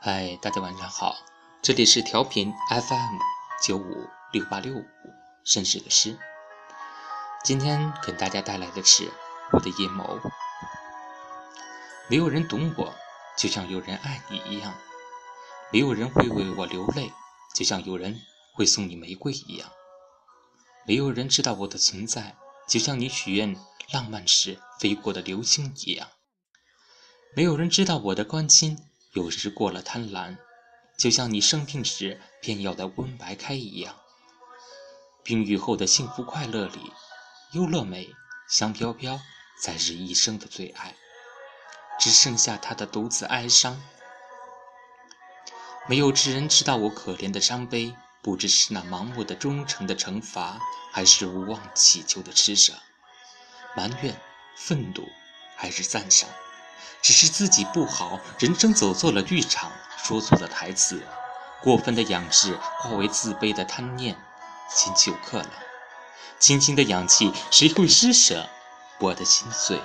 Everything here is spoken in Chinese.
嗨，大家晚上好，这里是调频 FM 九五六八六五绅士的诗。今天给大家带来的是我的阴谋。没有人懂我，就像有人爱你一样；没有人会为我流泪，就像有人会送你玫瑰一样；没有人知道我的存在，就像你许愿浪漫时飞过的流星一样；没有人知道我的关心。有时过了贪婪，就像你生病时偏要的温白开一样。冰雨后的幸福快乐里，优乐美、香飘飘才是一生的最爱，只剩下他的独自哀伤。没有知人知道我可怜的伤悲，不知是那盲目的忠诚的惩罚，还是无望祈求的施舍，埋怨、愤怒，还是赞赏。只是自己不好，人生走错了剧场，说错了台词，过分的仰视化为自卑的贪念，心就刻了。轻轻的氧气，谁会施舍？我的心碎。